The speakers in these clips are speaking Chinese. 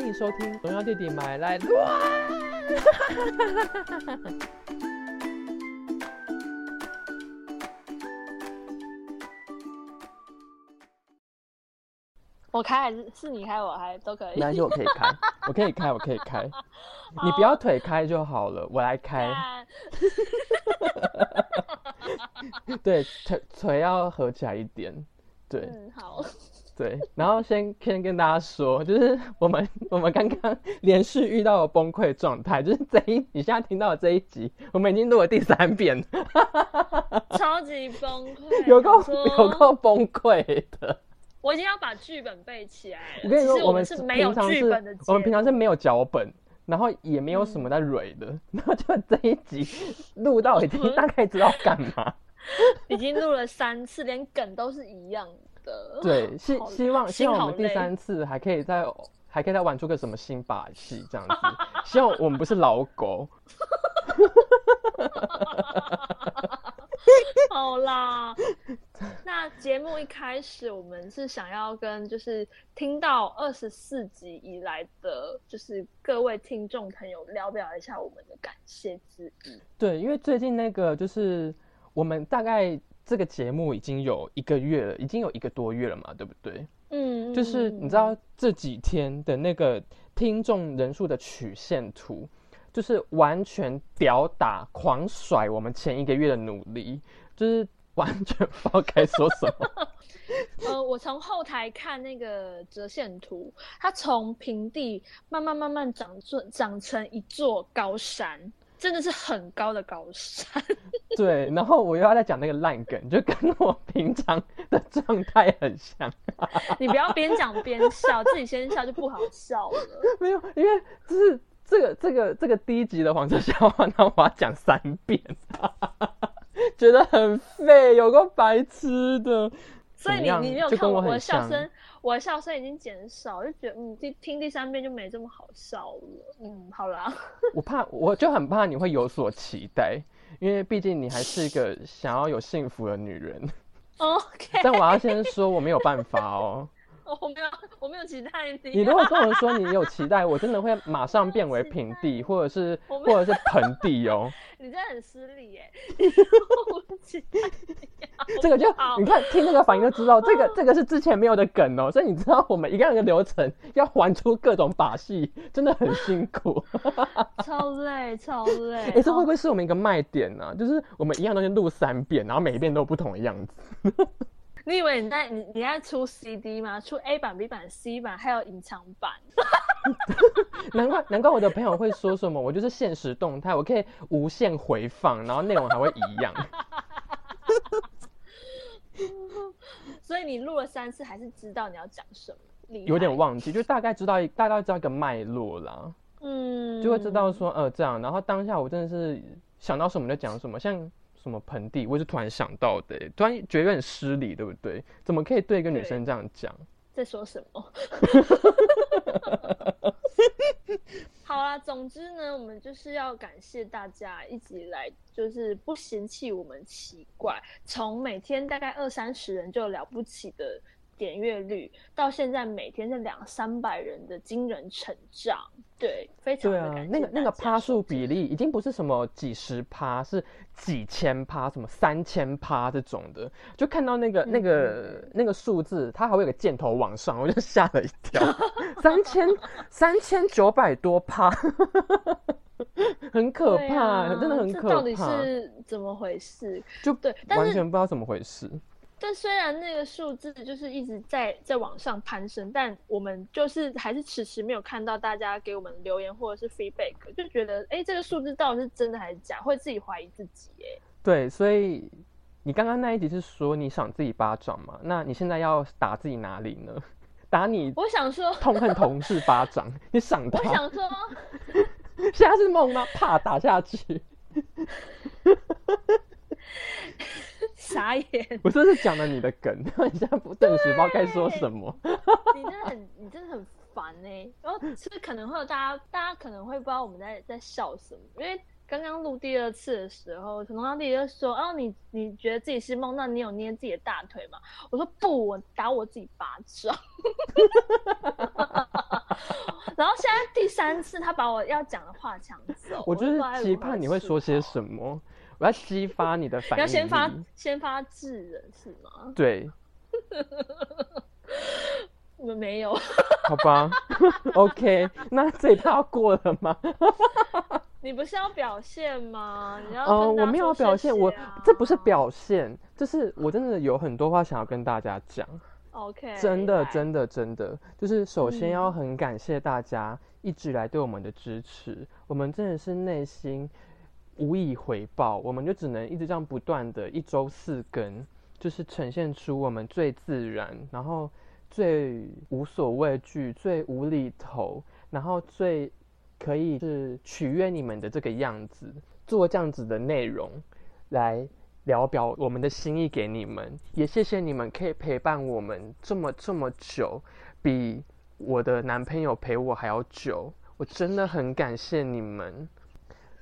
欢迎收听《荣耀弟弟买来乱》。我开还是是你开，我开都可以。没关系，我可以开，我可以开，我可以开。你不要腿开就好了，我来开。看 对，腿腿要合起来一点。对嗯，好，对，然后先先跟大家说，就是我们我们刚刚连续遇到了崩溃状态，就是这一你现在听到的这一集，我们已经录了第三遍了，超级崩溃，有够有够崩溃的。我已经要把剧本背起来了。我跟你说，我们是没有剧本的，我们平常是没有脚本，然后也没有什么在蕊的，然后就这一集录到已经大概知道干嘛。已经录了三次，连梗都是一样的。对，希希望希望我们第三次还可以再还可以再玩出个什么新把戏这样子。希望我们不是老狗。好啦，那节目一开始，我们是想要跟就是听到二十四集以来的，就是各位听众朋友聊表一下我们的感谢之意。对，因为最近那个就是我们大概这个节目已经有一个月了，已经有一个多月了嘛，对不对？嗯，就是你知道这几天的那个听众人数的曲线图，就是完全屌打狂甩我们前一个月的努力，就是完全不知道该说什么。呃，我从后台看那个折线图，它从平地慢慢慢慢长成长成一座高山，真的是很高的高山。对，然后我又要再讲那个烂梗，就跟我平常的状态很像。你不要边讲边笑，自己先笑就不好笑了。没有，因为就是这个这个这个第一集的黄色笑话，那我要讲三遍，觉得很废，有个白痴的。所以你你没有就跟我看我的笑声，我的笑声已经减少，就觉得嗯，听听第三遍就没这么好笑了。嗯，好啦，我怕，我就很怕你会有所期待，因为毕竟你还是一个想要有幸福的女人。OK，但我要先说，我没有办法哦。我没有我没有期待你。你如果跟我说你有期待，我真的会马上变为平地，或者是或者是盆地哦。你真的很失礼耶。我期待你这个就你看听那个反应就知道，这个这个是之前没有的梗哦，所以你知道我们一个样的流程要玩出各种把戏，真的很辛苦。超 累超累。哎、这会不会是我们一个卖点呢、就是我们一样东西录三遍，然后每一遍都有不同的样子。你以为你在你你在出 CD 吗？出 A 版、B 版、C 版，还有隐藏版。难怪难怪我的朋友会说什么，我就是现实动态，我可以无限回放，然后内容还会一样。所以你录了三次，还是知道你要讲什么？有点，忘记，就大概知道一大概知道一个脉络啦，嗯，就会知道说呃这样，然后当下我真的是想到什么就讲什么，像什么盆地，我也是突然想到的，突然觉得有点失礼，对不对？怎么可以对一个女生这样讲？在说什么？好啦，总之呢，我们就是要感谢大家一直以来就是不嫌弃我们奇怪，从每天大概二三十人就了不起的点阅率，到现在每天是两三百人的惊人成长，对，非常对啊的那个那个趴数比例已经不是什么几十趴，是几千趴，什么三千趴这种的。就看到那个那个那个数字，它还会有个箭头往上，我就吓了一跳，三千 三千九百多趴，很可怕，啊真的很可怕到底，是怎么回事？就对完全不知道怎么回事。但虽然那个数字就是一直在在往上攀升，但我们就是还是迟迟没有看到大家给我们留言或者是 feedback，就觉得哎、诶这个数字到底是真的还是假，会自己怀疑自己哎。对，所以你刚刚那一集是说你赏自己巴掌嘛？那你现在要打自己哪里呢？打你我想说，痛恨同事巴掌，你赏他我。想说，现在是梦吗？啪打下去。傻眼，我这是讲了你的梗，你现在不顿时不知道该说什么。你真的很，你真的很烦哎、然后是不是可能会有大家，大家可能会不知道我们在在笑什么，因为刚刚录第二次的时候，陈东刚弟弟就说：“哦，你你觉得自己是梦，那你有捏自己的大腿吗？”我说：“不，我打我自己巴掌。”然后现在第三次他把我要讲的话抢走，我就是期盼你会说些。什么，我要激发你的反应要先发力先发制人是吗？对，我们没有，好吧，OK，那这一趴要过了吗？你不是要表现吗？你要嗯，跟大家我没有表现，我这不是表现，就是我真的有很多话想要跟大家讲。OK，真的，真的，真的，就是首先要嗯很感谢大家一直以来对我们的支持，我们真的是内心无以回报，我们就只能一直这样不断的一周四更，就是呈现出我们最自然，然后最无所畏惧、最无厘头，然后最可以是取悦你们的这个样子，做这样子的内容来聊表我们的心意给你们，也谢谢你们可以陪伴我们这么这么久，比我的男朋友陪我还要久，我真的很感谢你们。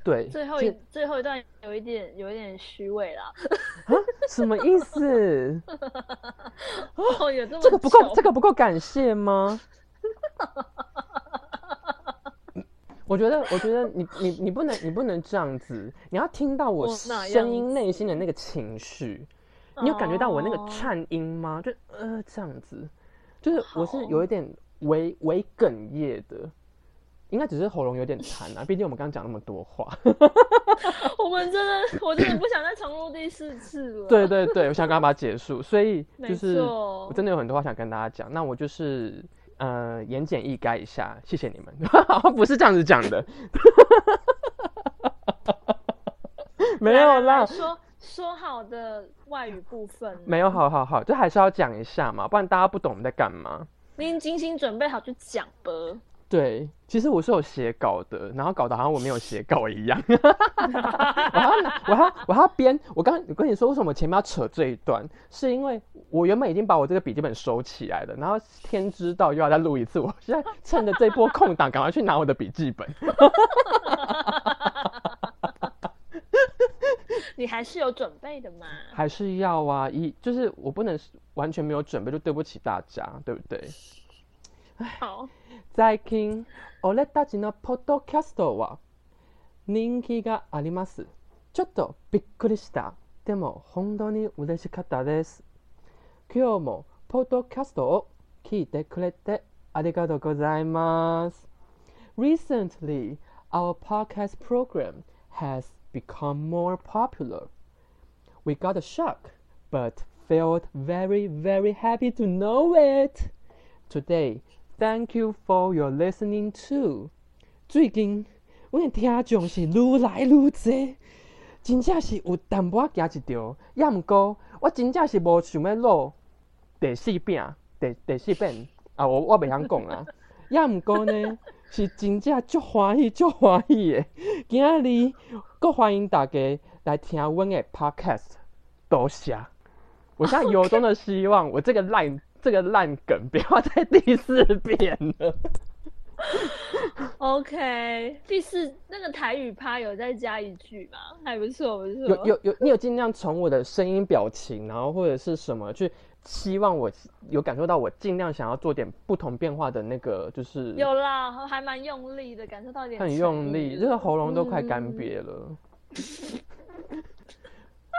对，最后一最后一段有一点有一点虚伪啦，什么意思？哦，有这么这个不够，这个不够感谢吗？我觉得，我觉得你你你不能你不能这样子，你要听到我声音内心的那个情绪，你有感觉到我那个哦。颤音吗？就呃这样子，就是我是有一点微微哽咽的，应该只是喉咙有点痰啊，毕竟我们刚刚讲那么多话。我们真的，我真的不想再重录第四次了。对对对，我想赶快把它结束，所以就没是错我真的有很多话想跟大家讲，那我就是呃言简意赅一下，谢谢你们，好像不是这样子讲的，没有啦，说说好的外语部分呢，没有，好好好，就还是要讲一下嘛，不然大家不懂我们在干嘛。你已经精心准备好去讲吧。对，其实我是有写稿的，然后搞得好像我没有写稿一样。我还要拿，我还要，我还要编。我刚我跟你说，为什么前面要扯这一段，是因为我原本已经把我这个笔记本收起来了，然后天知道又要再录一次，我现在趁着这波空档，赶快去拿我的笔记本。你还是有准备的嘛？还是要啊，一就是我不能完全没有准备，就对不起大家，对不对？最近俺たちのポッドキャストは人気があります。ちょっとびっくりした。でも本当に嬉しかったです。今日もポッドキャストを聞いてくれてありがとうございます。Recently, our podcast program has become more popular. We got a shock, but felt very, very happy to know it. Today, thank you for your listening too. 最近，阮的听众是愈来愈多，真正是有淡薄仔行一条。也毋过，我真正是无想要录第四遍、第第四遍啊！我我袂晓讲啦。也毋过呢，是真正足欢喜、足欢喜的。今仔日，阁欢迎大家来听阮的 podcast，多谢。我现在 由衷的希望，我这个烂这个烂梗不要再第四遍了。OK，第四那个台语趴有再加一句吗？还不错，不错。有有有，你有尽量从我的声音、表情，然后或者是什么去希望我有感受到我尽量想要做点不同变化的那个，就是有啦，还蛮用力的，感受到一点很用力，意了这个喉咙都快干嗯瘪了。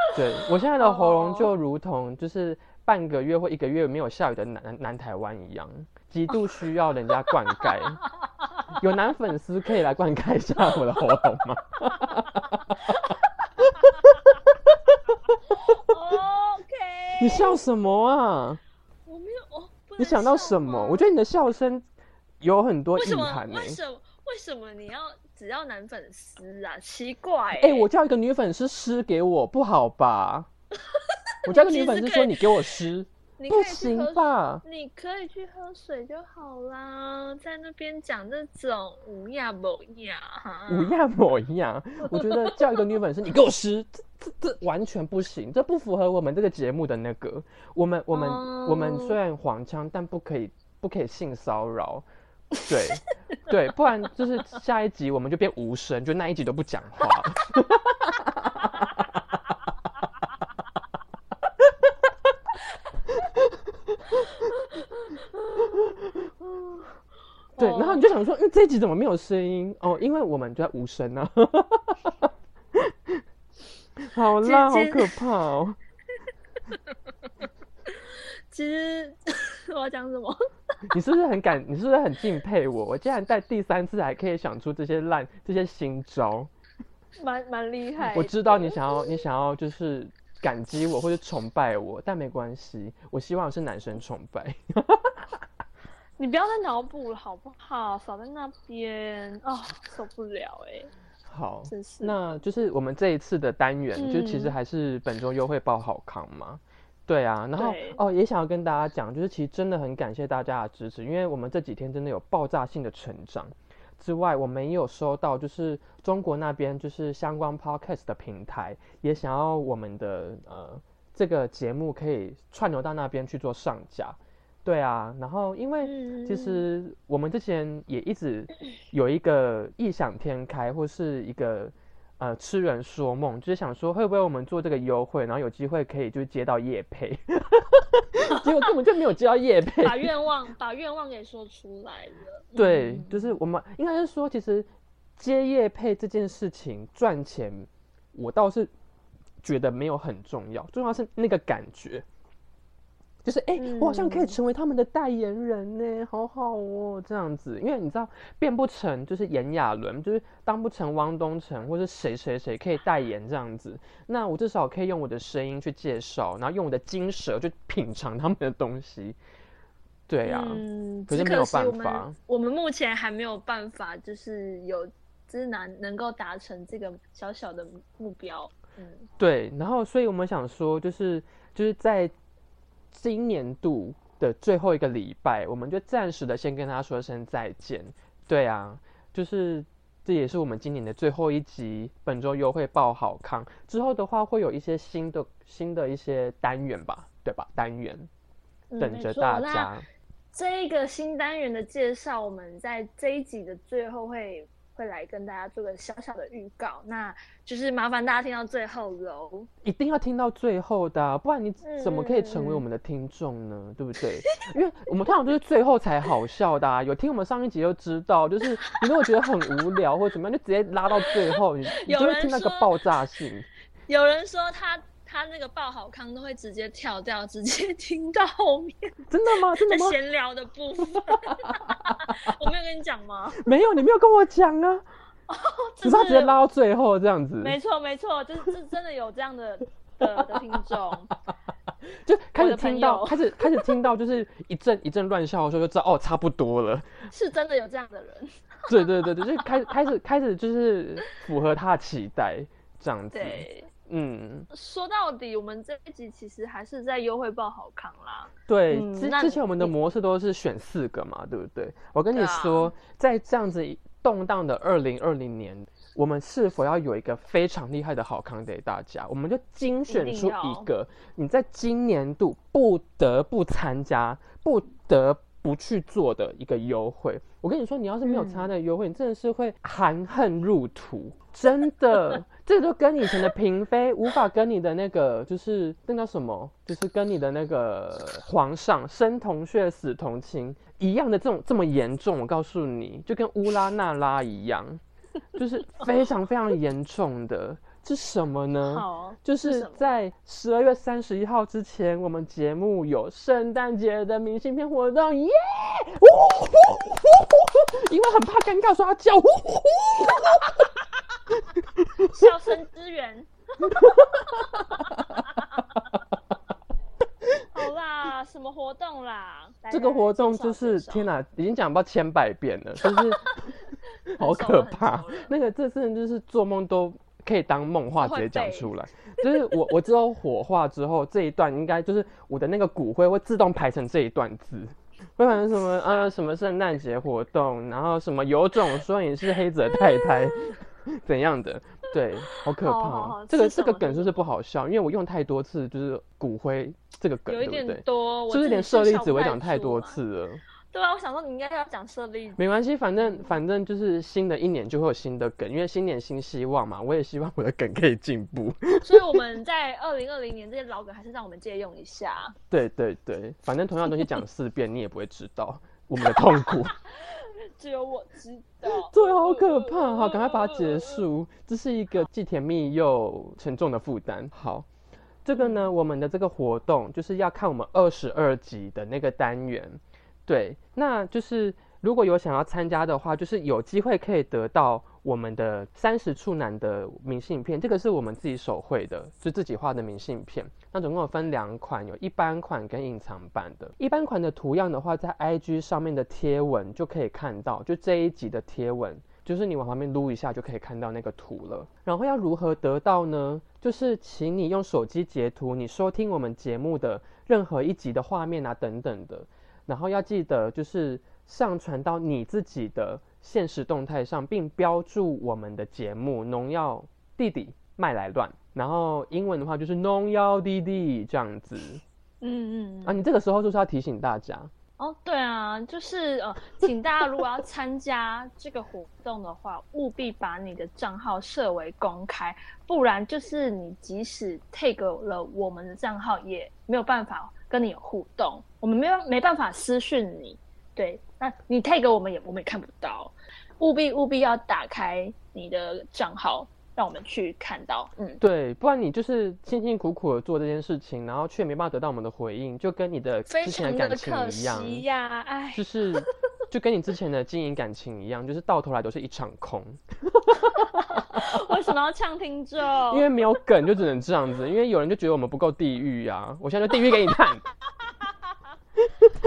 对我现在的喉咙就如同就是半个月或一个月没有下雨的南南台湾一样，极度需要人家灌溉。有男粉丝可以来灌溉一下我的喉咙吗？OK，你笑什么啊？我没有哦。不你想到什么？我觉得你的笑声有很多为什么意涵呢、为什么为什么你要只要男粉丝啊？奇怪、哎、我叫一个女粉丝诗给我，不好吧？我叫个女粉丝说你给我诗，你不行吧？你可以去喝水就好啦，在那边讲这种无呀某呀哈，五样模一样。我觉得叫一个女粉丝你给我诗，这这这完全不行，这不符合我们这个节目的那个。我们我们、我们哦虽然黄腔，但不可以不可以性骚扰。对对，不然就是下一集我们就变无声，就那一集都不讲话。对，然后你就想说，嗯这一集怎么没有声音？哦，因为我们就在无声啊。好啦，好可怕哦。其实我要讲什么？你是不是很感？你是不是很敬佩我？我竟然在第三次还可以想出这些烂、这些新招，蛮蛮厉害。我知道你想要，你想要就是感激我或者崇拜我，但没关系。我希望是男生崇拜。你不要再脑补了好不好？少在那边哦，受不了哎。好，那就是我们这一次的单元，就其实还是本周优惠报好康嘛。对啊，然后哦，也想要跟大家讲，就是其实真的很感谢大家的支持，因为我们这几天真的有爆炸性的成长。之外，我们也有收到，就是中国那边就是相关 podcast 的平台，也想要我们的呃这个节目可以串流到那边去做上架。对啊，然后因为其实我们之前也一直有一个异想天开，或是一个呃痴人说梦，就是想说会不会我们做这个优惠，然后有机会可以就接到叶配，结果根本就没有接到叶配，把愿望把愿望给说出来了。对，就是我们应该是说，其实接叶配这件事情赚钱，我倒是觉得没有很重要，重要是那个感觉。就是哎，我好像可以成为他们的代言人呢，好好哦，这样子。因为你知道，变不成就是炎亚纶，就是当不成汪东城，或者谁谁谁可以代言这样子。那我至少可以用我的声音去介绍，然后用我的金舌去品尝他们的东西。对呀，嗯可是没有办法，我们目前还没有办法，就是有就是难能够达成这个小小的目标。嗯，对。然后，所以我们想说，就是就是在。今年度的最后一个礼拜，我们就暂时的先跟他说声再见。对啊，就是这也是我们今年的最后一集。本周优惠报好康，之后的话会有一些新的新的一些单元吧，对吧？单元等着大家。这一个新单元的介绍，我们在这一集的最后会。会来跟大家做个小小的预告，那就是麻烦大家听到最后喽，一定要听到最后的，不然你怎么可以成为我们的听众呢？对不对？因为我们通常都是最后才好笑的，有听我们上一集就知道，就是你如果觉得很无聊或者怎么样，就直接拉到最后，你你就会听那个爆炸性。有人说他。他那个报好康都会直接跳掉，直接听到后面。真的吗？真的吗？闲聊的部分，我没有跟你讲吗？没有，你没有跟我讲啊。只是他直接拉到最后这样子。没错，没错，就是是真的有这样的的的听众，就开始听到，开始开始听到，就是一阵一阵乱笑的时候，就知道哦，差不多了。是真的有这样的人。对对对对，就开始开始开始就是符合他的期待这样子。对。嗯，说到底，我们这一集其实还是在优惠报好康啦。对，之之前我们的模式都是选四个嘛，对不对？我跟你说，在这样子动荡的二零二零年，我们是否要有一个非常厉害的好康给大家？我们就精选出一个，你在今年度不得不参加、不得不去做的一个优惠。我跟你说，你要是没有参加那个优惠，你真的是会含恨入土，真的。这就跟以前的嫔妃无法跟你的那个，就是那叫什么，就是跟你的那个皇上生同血死同亲一样的这种这么严重。我告诉你，就跟乌拉那拉一样，就是非常非常严重的。是什么呢？好，就是在十二月三十一号之前，我们节目有圣诞节的明信片活动，耶！因为很怕尴尬，说要叫。笑声支援，好啦，什么活动啦？这个活动就是天哪，已经讲到千百遍了，就是好可怕。那个这次就是做梦都可以当梦话直接讲出来，就是我我知道火化之后这一段应该就是我的那个骨灰会自动排成这一段字，会反正什么呃什么圣诞节活动，然后什么有种说你是黑泽太太 怎样的。对，好可怕。这个这个梗就是不好笑，因为我用太多次，就是骨灰这个梗，对不对？多，就是连舍利子我讲太多次了。对啊，我想说你应该要讲舍利子。没关系，反正反正就是新的一年就会有新的梗，因为新年新希望嘛。我也希望我的梗可以进步。所以我们在二零二零年这些老梗还是让我们借用一下。对对对，反正同样东西讲四遍你也不会知道我们的痛苦。知道，对，好可怕。好，赶快把它结束。这是一个既甜蜜又沉重的负担。好，这个呢，我们的这个活动就是要看我们二十二集的那个单元。对，那就是如果有想要参加的话，就是有机会可以得到。我们的三十处男的明信片，这个是我们自己手绘的，是自己画的明信片。那总共有分两款，有一般款跟隐藏版的。一般款的图样的话，在 IG 上面的贴文就可以看到，就这一集的贴文，就是你往旁边撸一下就可以看到那个图了。然后要如何得到呢？就是请你用手机截图你收听我们节目的任何一集的画面啊等等的，然后要记得就是上传到你自己的。现实动态上，并标注我们的节目“农药弟弟卖来乱”，然后英文的话就是“农药弟弟”这样子。嗯嗯啊，你这个时候就是要提醒大家哦。对啊，就是呃，请大家如果要参加这个活动的话，务必把你的账号设为公开，不然就是你即使 take 了我们的账号，也没有办法跟你有互动，我们没有没办法私讯你。对，那你 take 我们也我们也看不到，务必务必要打开你的账号，让我们去看到。嗯，对，不然你就是辛辛苦苦的做这件事情，然后却没办法得到我们的回应，就跟你的之前的感情一样呀，哎，就是 就跟你之前的经营感情一样，就是到头来都是一场空。为什么要呛听众？因为没有梗，就只能这样子。因为有人就觉得我们不够地狱呀，我现在就地狱给你看。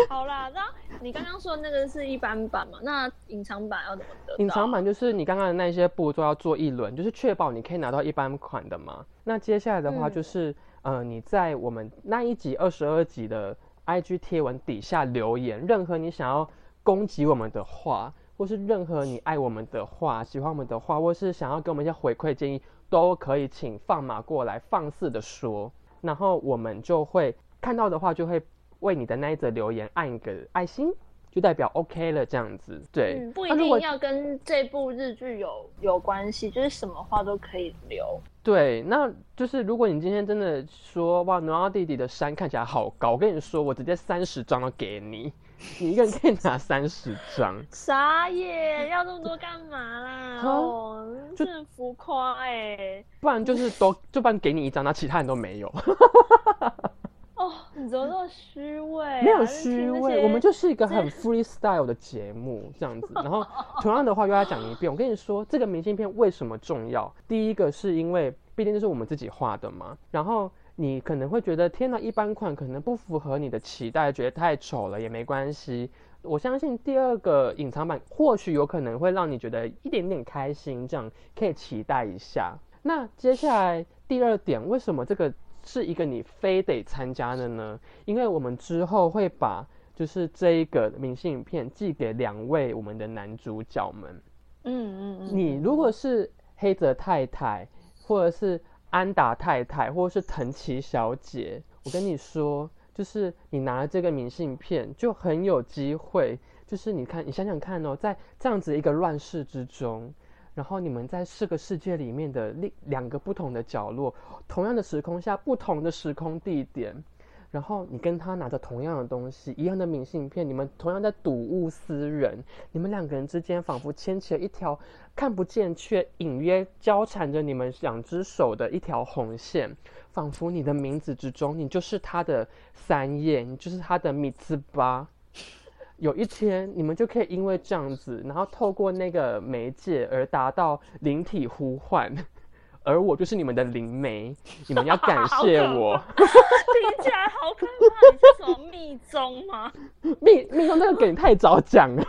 好啦，那你刚刚说那个是一般版嘛？那隐藏版要怎么得？隐藏版就是你刚刚的那些步骤要做一轮，就是确保你可以拿到一般款的嘛。那接下来的话就是，呃，你在我们那一集二十二集的 IG 贴文底下留言，任何你想要攻击我们的话，或是任何你爱我们的话、喜欢我们的话，或是想要给我们一些回馈建议，都可以请放马过来放肆的说，然后我们就会看到的话就会。为你的那一则留言按一个爱心，就代表 OK 了，这样子。对，不一定要跟这部日剧有有关系，就是什么话都可以留。对，那就是如果你今天真的说哇，诺奥弟弟的山看起来好高，我跟你说，我直接三十张都给你，你一个人可以拿三十张。傻耶，要那么多干嘛啦？哦，就很浮夸哎。不然就是都，就不然给你一张，那其他人都没有。哦，你怎么那么虚伪？没有虚伪，我们就是一个很 freestyle 的节目，这样子。然后同样的话又要讲一遍，我跟你说，这个明信片为什么重要？第一个是因为毕竟这是我们自己画的嘛。然后你可能会觉得，天哪，一般款可能不符合你的期待，觉得太丑了，也没关系。我相信第二个隐藏版或许有可能会让你觉得一点点开心，这样可以期待一下。那接下来第二点，为什么这个？是一个你非得参加的呢？因为我们之后会把就是这一个明信片寄给两位我们的男主角们。嗯嗯嗯。你如果是黑泽太太，或者是安达太太，或者是藤崎小姐，我跟你说，就是你拿了这个明信片，就很有机会。就是你看，你想想看哦，在这样子一个乱世之中。然后你们在四个世界里面的另两个不同的角落，同样的时空下，不同的时空地点，然后你跟他拿着同样的东西，一样的明信片，你们同样在睹物思人，你们两个人之间仿佛牵起了一条看不见却隐约交缠着你们两只手的一条红线，仿佛你的名字之中，你就是他的三叶，你就是他的米兹巴。有一天，你们就可以因为这样子，然后透过那个媒介而达到灵体呼唤，而我就是你们的灵媒，你们要感谢我。听起来好可怕，你是什么密宗吗？密密宗那个梗太早讲了。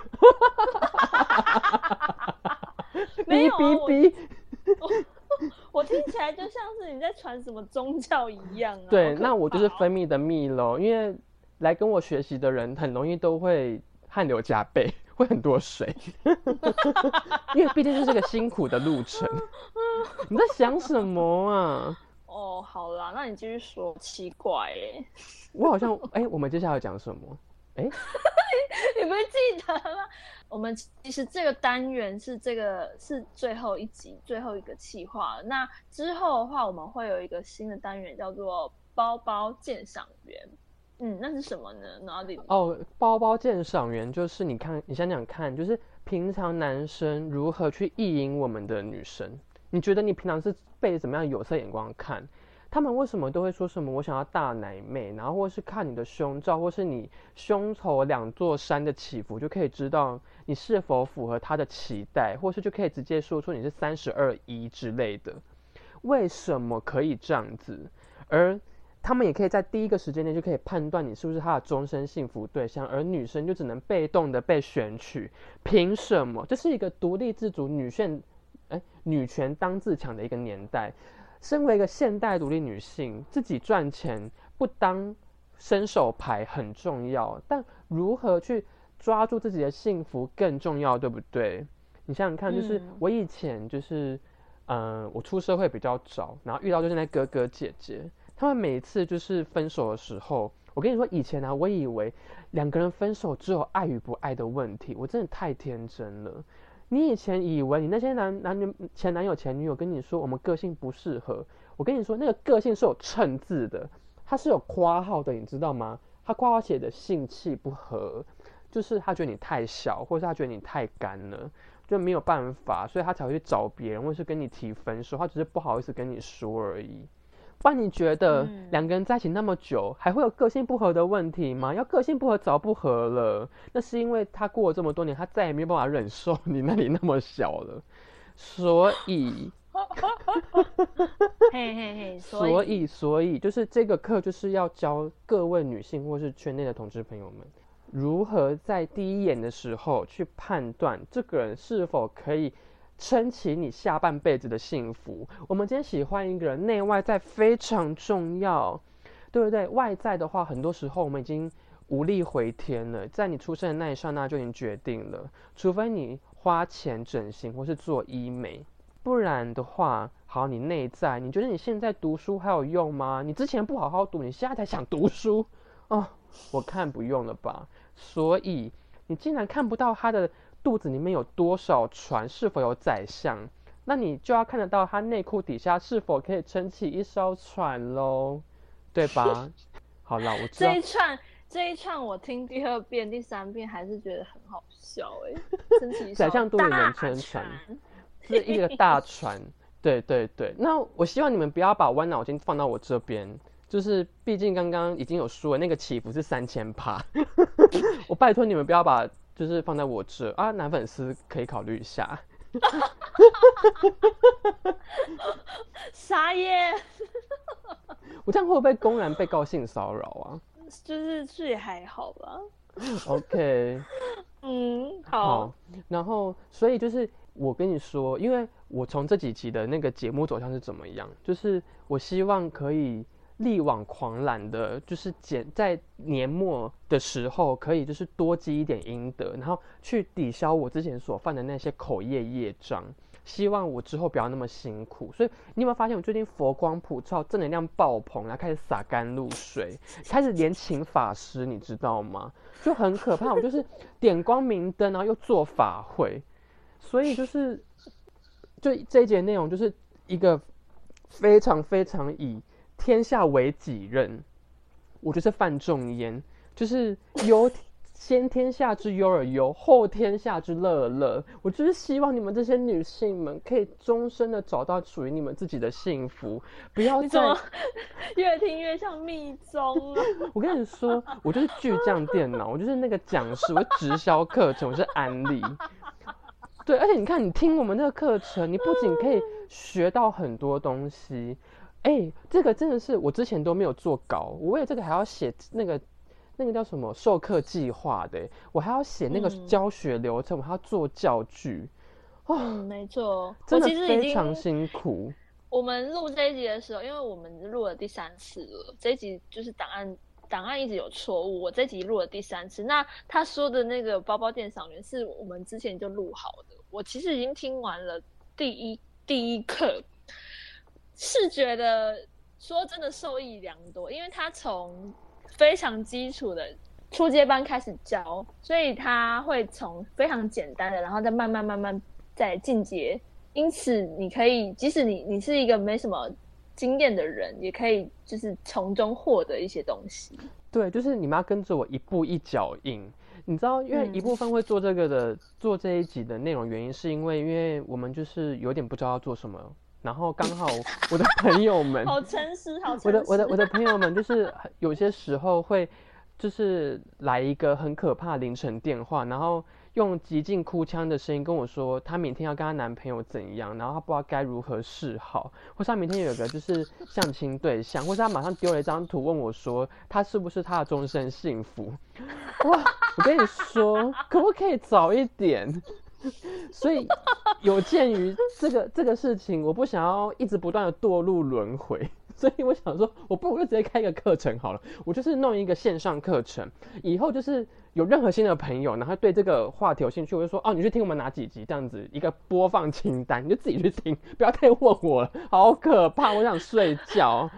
没有啊，我我听起来就像是你在传什么宗教一样啊。对，那我就是分泌的蜜喽，因为。来跟我学习的人很容易都会汗流浃背，会很多水，因为毕竟这是个辛苦的路程。你在想什么啊？哦，好啦，那你继续说。奇怪哎，我好像哎，我们接下来要讲什么？哎，你不记得吗？我们其实这个单元是这个是最后一集最后一个企划。那之后的话，我们会有一个新的单元，叫做包包鉴赏员。嗯，那是什么呢？哪里？哦，包包鉴赏员就是你看，你想想看，就是平常男生如何去意淫我们的女生？你觉得你平常是被怎么样有色眼光看？他们为什么都会说什么我想要大奶妹，然后或是看你的胸罩，或是你胸口两座山的起伏，就可以知道你是否符合他的期待，或是就可以直接说出你是三十二一之类的。为什么可以这样子？而他们也可以在第一个时间内就可以判断你是不是他的终身幸福对象，而女生就只能被动的被选取。凭什么？这是一个独立自主女权，哎，女权当自强的一个年代。身为一个现代独立女性，自己赚钱不当伸手牌很重要，但如何去抓住自己的幸福更重要，对不对？你想想看，就是我以前就是，嗯，我出社会比较早，然后遇到就是那哥哥姐姐。他们每次就是分手的时候，我跟你说，以前呢，我以为两个人分手只有爱与不爱的问题，我真的太天真了。你以前以为你那些男男女前男友前女友跟你说我们个性不适合，我跟你说那个个性是有称字的，他是有括号的，你知道吗？他括号写的性气不合，就是他觉得你太小，或者是他觉得你太干了，就没有办法，所以他才会去找别人，或是跟你提分手，他只是不好意思跟你说而已。不然你觉得两个人在一起那么久，还会有个性不合的问题吗？要个性不合早不合了，那是因为他过了这么多年，他再也没有办法忍受你那里那么小了，所以，嘿嘿 嘿，所以所以就是这个课就是要教各位女性或是圈内的同志朋友们，如何在第一眼的时候去判断这个人是否可以。撑起你下半辈子的幸福。我们今天喜欢一个人，内外在非常重要，对不对？外在的话，很多时候我们已经无力回天了，在你出生的那一刹那就已经决定了。除非你花钱整形或是做医美，不然的话，好，你内在，你觉得你现在读书还有用吗？你之前不好好读，你现在才想读书哦？我看不用了吧。所以你竟然看不到他的。肚子里面有多少船？是否有宰相？那你就要看得到他内裤底下是否可以撑起一艘船喽，对吧？好了，我这一串这一串我听第二遍、第三遍还是觉得很好笑哎，撑起宰相肚里能撑船，是一个大船。对对对，那我希望你们不要把弯脑筋放到我这边，就是毕竟刚刚已经有说了，那个起伏是三千趴，我拜托你们不要把。就是放在我这啊，男粉丝可以考虑一下。啥耶？我这样会不会公然被告性骚扰啊？就是这也还好吧。OK。嗯，好。然后，所以就是我跟你说，因为我从这几集的那个节目走向是怎么样，就是我希望可以。力挽狂澜的，就是减在年末的时候，可以就是多积一点阴德，然后去抵消我之前所犯的那些口业业障。希望我之后不要那么辛苦。所以你有没有发现，我最近佛光普照，正能量爆棚，然后开始洒甘露水，开始连请法师，你知道吗？就很可怕。我就是点光明灯，然后又做法会，所以就是就这一节内容就是一个非常非常以。天下为己任，我就是范仲淹，就是忧先天下之忧而忧，后天下之乐而乐。我就是希望你们这些女性们可以终身的找到属于你们自己的幸福，不要再 越听越像密宗啊！我跟你说，我就是巨匠电脑，我就是那个讲师，我直销课程，我是安利。对，而且你看，你听我们那个课程，你不仅可以学到很多东西。哎，这个真的是我之前都没有做稿，我为了这个还要写那个那个叫什么授课计划的，我还要写那个教学流程，我还要做教具。嗯，没错，真的非常辛苦。我们录这一集的时候，因为我们录了第三次了，这一集就是档案档案一直有错误，我这集录了第三次。那他说的那个包包店赏员是我们之前就录好的，我其实已经听完了第一第一课。是觉得说真的受益良多，因为他从非常基础的初阶班开始教，所以他会从非常简单的，然后再慢慢慢慢再进阶。因此，你可以即使你你是一个没什么经验的人，也可以就是从中获得一些东西。对，就是你们要跟着我一步一脚印。你知道，因为一部分会做这个的，做这一集的内容原因，是因为因为我们就是有点不知道要做什么，然后刚好我的朋友们，好诚实，好诚实。我的我的我的朋友们就是 有些时候会就是来一个很可怕凌晨电话，然后。用极尽哭腔的声音跟我说，她明天要跟她男朋友怎样，然后她不知道该如何是好，或是她明天有个就是相亲对象，或是她马上丢了一张图问我说，她是不是她的终身幸福？哇，我跟你说，可不可以早一点？所以有鉴于这个 这个事情，我不想要一直不断的堕入轮回。所以我想说，我不如就直接开一个课程好了。我就是弄一个线上课程，以后就是有任何新的朋友，然后对这个话题有兴趣，我就说哦，你去听我们哪几集这样子一个播放清单，你就自己去听，不要太问我了，好可怕，我想睡觉。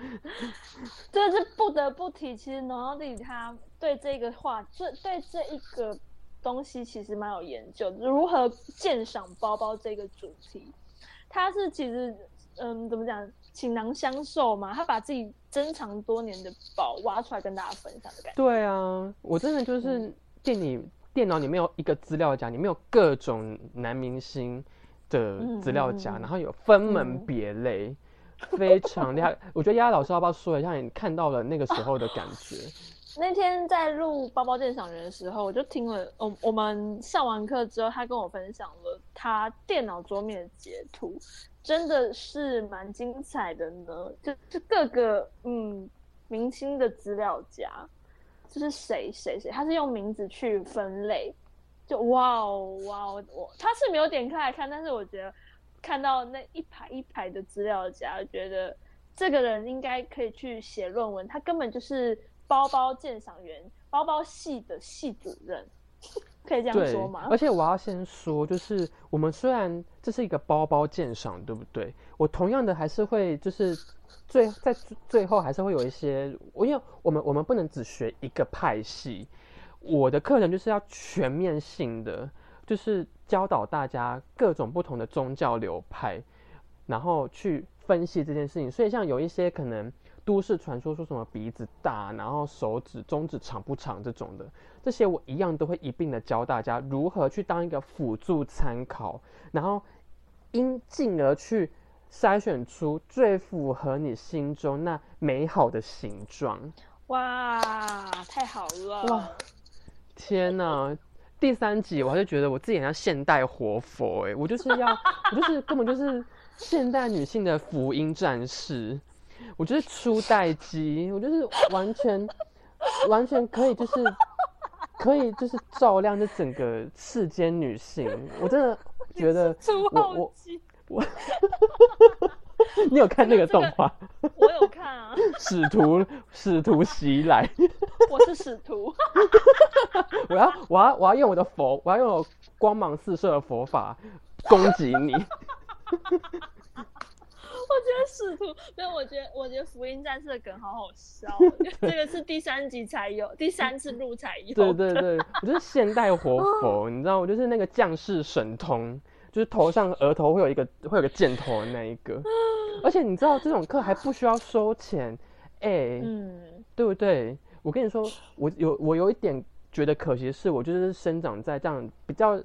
这是不得不提，其实农奥弟他对这个话，这对这一个东西其实蛮有研究，如何鉴赏包包这个主题，他是其实嗯，怎么讲？倾囊相授嘛，他把自己珍藏多年的宝挖出来跟大家分享的感觉。对啊，我真的就是电你电脑里面有一个资料夹，里面有各种男明星的资料夹，然后有分门别类，非常厉害。我觉得丫丫老师要不要说一下你看到了那个时候的感觉？那天在录包包鉴赏人的时候，我就听了，我我们上完课之后，他跟我分享了他电脑桌面的截图。真的是蛮精彩的呢，就是各个嗯明星的资料夹，就是谁谁谁，他是用名字去分类，就哇哦哇哦，我他是没有点开来看，但是我觉得看到那一排一排的资料夹，觉得这个人应该可以去写论文，他根本就是包包鉴赏员，包包系的系主任。可以这样说吗？而且我要先说，就是我们虽然这是一个包包鉴赏，对不对？我同样的还是会，就是最在最后还是会有一些，我因为我们我们不能只学一个派系，我的课程就是要全面性的，就是教导大家各种不同的宗教流派，然后去分析这件事情。所以像有一些可能。都市传说说什么鼻子大，然后手指、中指长不长这种的，这些我一样都会一并的教大家如何去当一个辅助参考，然后因进而去筛选出最符合你心中那美好的形状。哇，太好了！哇，天哪！第三集我还是觉得我自己很像现代活佛哎，我就是要，我就是根本就是现代女性的福音战士。我就是初代机，我就是完全完全可以，就是可以就是照亮这整个世间女性。我真的觉得我我我，你有看那个动画？我有看啊。使徒使徒袭来，我是使徒。我要我要我要用我的佛，我要用我光芒四射的佛法攻击你。我觉得使徒，没有，我觉得我觉得福音战士的梗好好笑，这个是第三集才有，第三次录才有。对对对，我就是现代活佛，你知道，我就是那个将士神通，就是头上额头会有一个会有个箭头的那一个，而且你知道这种课还不需要收钱，哎，嗯，对不对？我跟你说，我有我有一点觉得可惜的是，我就是生长在这样比较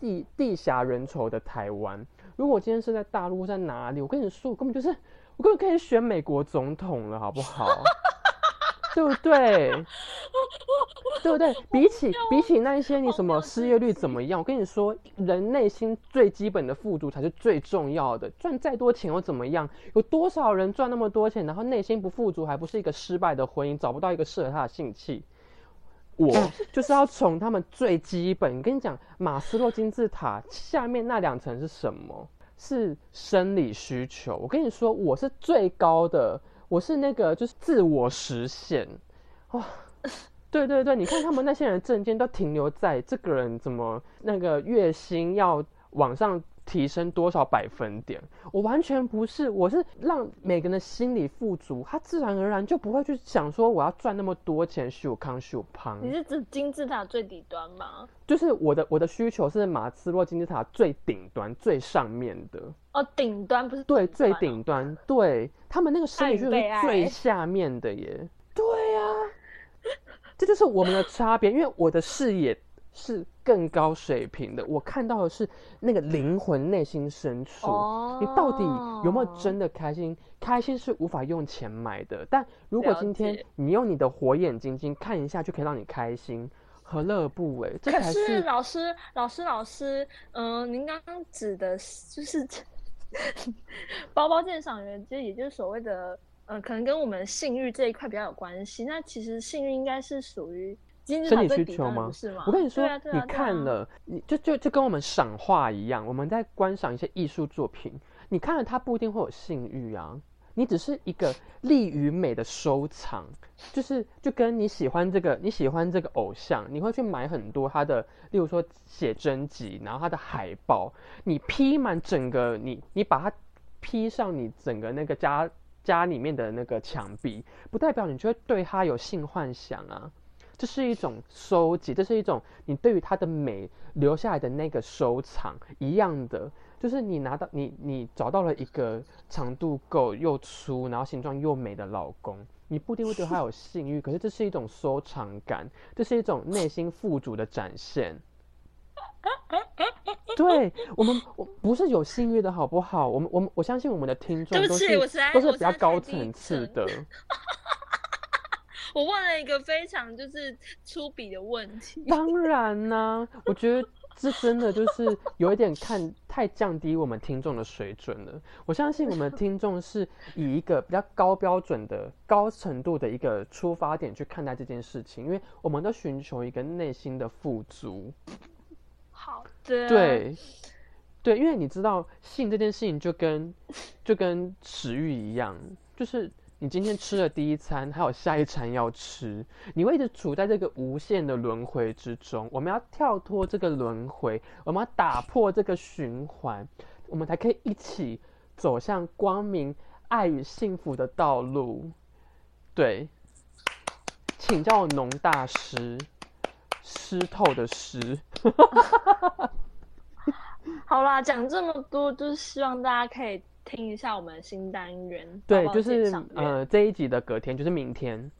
地地狭人稠的台湾。如果今天是在大陆，在哪里？我跟你说，我根本就是，我根本可以选美国总统了，好不好？对不对？对不对？比起比起那一些，你什么失业率怎么样？我跟你说，人内心最基本的富足才是最重要的。赚再多钱又怎么样？有多少人赚那么多钱，然后内心不富足，还不是一个失败的婚姻，找不到一个适合他的性器？我就是要从他们最基本，跟你讲，马斯洛金字塔下面那两层是什么？是生理需求。我跟你说，我是最高的，我是那个就是自我实现。哇，对对对，你看他们那些人证件都停留在这个人怎么那个月薪要往上。提升多少百分点？我完全不是，我是让每个人的心理富足，他自然而然就不会去想说我要赚那么多钱，秀康秀胖。你是指金字塔最底端吗？就是我的我的需求是马斯洛金字塔最顶端最上面的。哦，顶端不是？对，最顶端。对他们那个生理需求是最下面的耶。对呀。这就是我们的差别，因为我的视野是更高水平的，我看到的是那个灵魂内心深处，你到底有没有真的开心？开心是无法用钱买的，但如果今天你用你的火眼金睛看一下，就可以让你开心。何乐而不为？可是老师，老师，老师，嗯，您刚刚指的就是 包包鉴赏员，其实也就是所谓的，呃，可能跟我们性欲这一块比较有关系。那其实性欲应该是属于生理需求吗？是吗？我跟你说，你看了，你就就就跟我们赏画一样，我们在观赏一些艺术作品，你看了它不一定会有性欲啊。你只是一个利于美的收藏，就是就跟你喜欢这个你喜欢这个偶像，你会去买很多他的，例如说写真集，然后他的海报，你披满整个你你把它披上你整个那个家家里面的那个墙壁，不代表你就会对他有性幻想啊，这是一种收集，这是一种你对于他的美留下来的那个收藏一样的。就是你拿到你你找到了一个长度够又粗，然后形状又美的老公，你不一定会觉得他有性欲，可是这是一种收藏感，这是一种内心富足的展现。对我们，我不是有性欲的好不好？我们我们我相信我们的听众都是都是比较高层次的。我问了一个非常就是粗鄙的问题。当然呢，我觉得。这真的就是有一点看太降低我们听众的水准了。我相信我们 听众是以一个比较高标准的、高程度的一个出发点去看待这件事情，因为我们都寻求一个内心的富足。好的。对，对，因为你知道性这件事情就跟就跟食欲一样，就是。你今天吃了第一餐，还有下一餐要吃，你会一直处在这个无限的轮回之中。我们要跳脱这个轮回，我们要打破这个循环，我们才可以一起走向光明、爱与幸福的道路。对，请叫我农大师，湿透的湿。好啦，讲这么多，就是希望大家可以。听一下我们的新单元，对，就是呃这一集的隔天，就是明天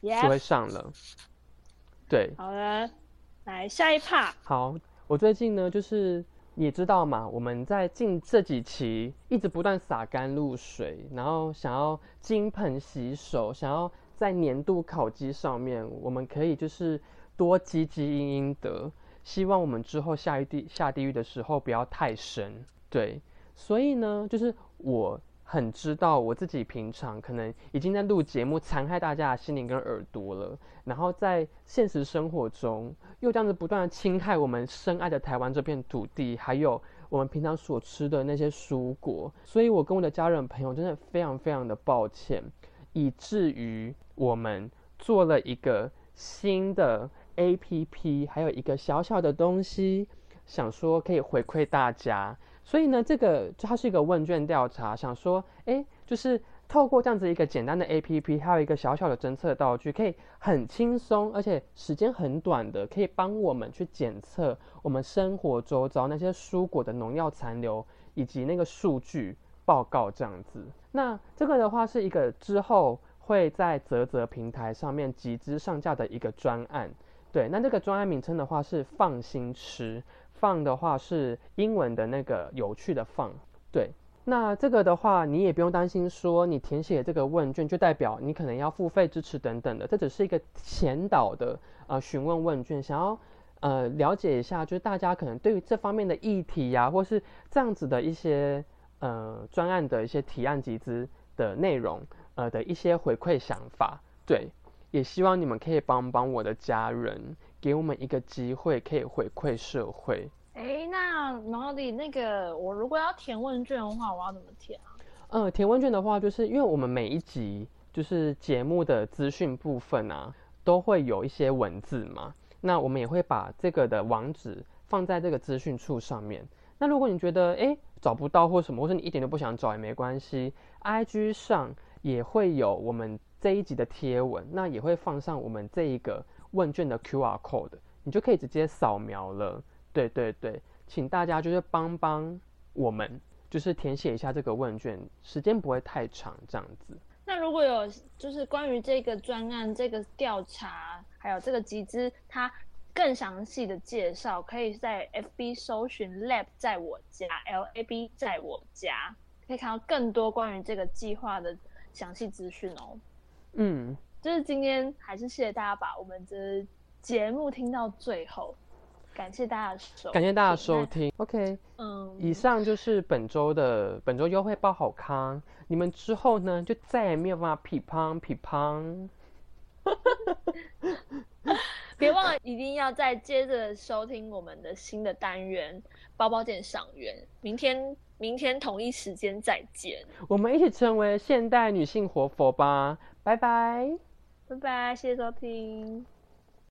就会上了。对，好的，来下一趴。好，我最近呢，就是你知道嘛，我们在近这几期一直不断洒甘露水，然后想要金盆洗手，想要在年度考绩上面，我们可以就是多积积阴阴德，希望我们之后下地下地狱的时候不要太深。对，所以呢，就是。我很知道我自己平常可能已经在录节目，残害大家的心灵跟耳朵了。然后在现实生活中，又这样子不断的侵害我们深爱的台湾这片土地，还有我们平常所吃的那些蔬果。所以我跟我的家人朋友真的非常非常的抱歉，以至于我们做了一个新的 A P P，还有一个小小的东西，想说可以回馈大家。所以呢，这个它是一个问卷调查，想说，哎，就是透过这样子一个简单的 A P P，还有一个小小的侦测道具，可以很轻松，而且时间很短的，可以帮我们去检测我们生活周遭那些蔬果的农药残留以及那个数据报告这样子。那这个的话是一个之后会在泽泽平台上面集资上架的一个专案。对，那这个专案名称的话是放心吃。放的话是英文的那个有趣的放，对。那这个的话，你也不用担心说你填写这个问卷就代表你可能要付费支持等等的，这只是一个前导的呃询问问卷，想要呃了解一下，就是大家可能对于这方面的议题呀，或是这样子的一些呃专案的一些提案集资的内容呃的一些回馈想法，对。也希望你们可以帮帮我的家人。给我们一个机会，可以回馈社会。哎，那毛里那个，我如果要填问卷的话，我要怎么填啊？呃，填问卷的话，就是因为我们每一集就是节目的资讯部分啊，都会有一些文字嘛。那我们也会把这个的网址放在这个资讯处上面。那如果你觉得哎找不到或什么，或者你一点都不想找也没关系，IG 上也会有我们这一集的贴文，那也会放上我们这一个。问卷的 Q R code，你就可以直接扫描了。对对对，请大家就是帮帮我们，就是填写一下这个问卷，时间不会太长，这样子。那如果有就是关于这个专案、这个调查，还还有这个集资它更详细的介绍，可以在 FB 搜寻 Lab 在我家 L A B 在我家，可以看到更多关于这个计划的详细资讯哦。嗯，就是今天还是谢谢大家把我们的节目听到最后，感谢大家的收，感谢大家收听。OK，嗯，以上就是本周的本周优惠包好康。你们之后呢，就再也没有办法匹胖匹胖。别忘了一定要再接着收听我们的新的单元包包店赏园。明天明天同一时间再见，我们一起成为现代女性活佛吧！拜拜，拜拜，谢谢收听。